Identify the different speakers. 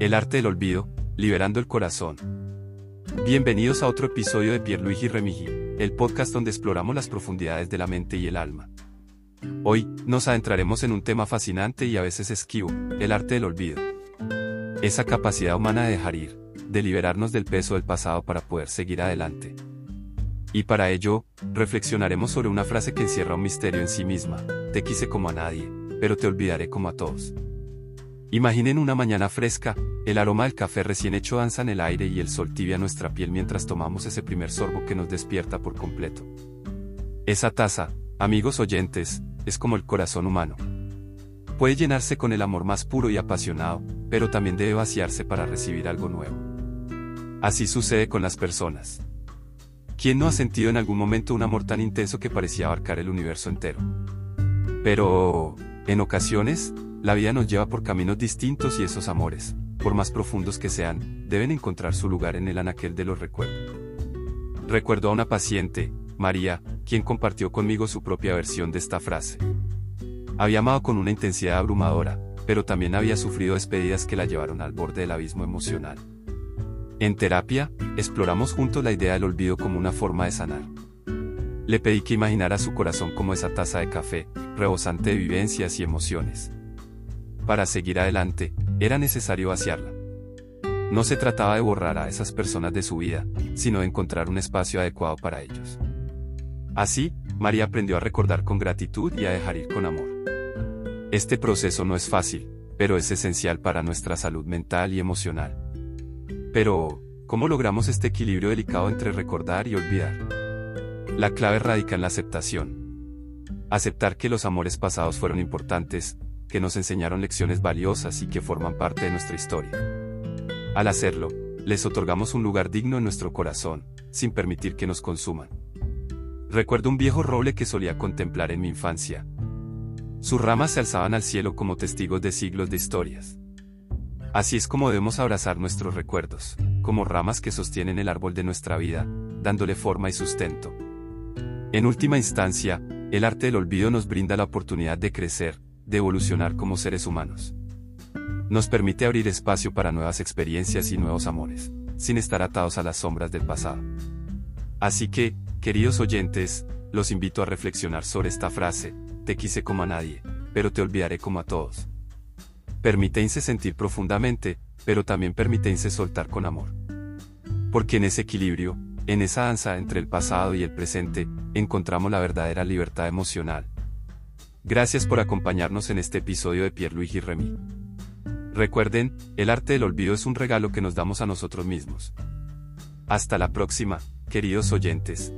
Speaker 1: El arte del olvido, liberando el corazón. Bienvenidos a otro episodio de Pierluigi Remigi, el podcast donde exploramos las profundidades de la mente y el alma. Hoy, nos adentraremos en un tema fascinante y a veces esquivo, el arte del olvido. Esa capacidad humana de dejar ir, de liberarnos del peso del pasado para poder seguir adelante. Y para ello, reflexionaremos sobre una frase que encierra un misterio en sí misma, te quise como a nadie, pero te olvidaré como a todos. Imaginen una mañana fresca, el aroma del café recién hecho danza en el aire y el sol tibia nuestra piel mientras tomamos ese primer sorbo que nos despierta por completo. Esa taza, amigos oyentes, es como el corazón humano. Puede llenarse con el amor más puro y apasionado, pero también debe vaciarse para recibir algo nuevo. Así sucede con las personas. ¿Quién no ha sentido en algún momento un amor tan intenso que parecía abarcar el universo entero? Pero, en ocasiones, la vida nos lleva por caminos distintos y esos amores, por más profundos que sean, deben encontrar su lugar en el anaquel de los recuerdos. Recuerdo a una paciente, María, quien compartió conmigo su propia versión de esta frase. Había amado con una intensidad abrumadora, pero también había sufrido despedidas que la llevaron al borde del abismo emocional. En terapia, exploramos juntos la idea del olvido como una forma de sanar. Le pedí que imaginara su corazón como esa taza de café, rebosante de vivencias y emociones para seguir adelante, era necesario vaciarla. No se trataba de borrar a esas personas de su vida, sino de encontrar un espacio adecuado para ellos. Así, María aprendió a recordar con gratitud y a dejar ir con amor. Este proceso no es fácil, pero es esencial para nuestra salud mental y emocional. Pero, ¿cómo logramos este equilibrio delicado entre recordar y olvidar? La clave radica en la aceptación. Aceptar que los amores pasados fueron importantes, que nos enseñaron lecciones valiosas y que forman parte de nuestra historia. Al hacerlo, les otorgamos un lugar digno en nuestro corazón, sin permitir que nos consuman. Recuerdo un viejo roble que solía contemplar en mi infancia. Sus ramas se alzaban al cielo como testigos de siglos de historias. Así es como debemos abrazar nuestros recuerdos, como ramas que sostienen el árbol de nuestra vida, dándole forma y sustento. En última instancia, el arte del olvido nos brinda la oportunidad de crecer, de evolucionar como seres humanos. Nos permite abrir espacio para nuevas experiencias y nuevos amores, sin estar atados a las sombras del pasado. Así que, queridos oyentes, los invito a reflexionar sobre esta frase, te quise como a nadie, pero te olvidaré como a todos. Permítense sentir profundamente, pero también permítense soltar con amor. Porque en ese equilibrio, en esa danza entre el pasado y el presente, encontramos la verdadera libertad emocional, Gracias por acompañarnos en este episodio de Pierluigi Remy. Recuerden, el arte del olvido es un regalo que nos damos a nosotros mismos. Hasta la próxima, queridos oyentes.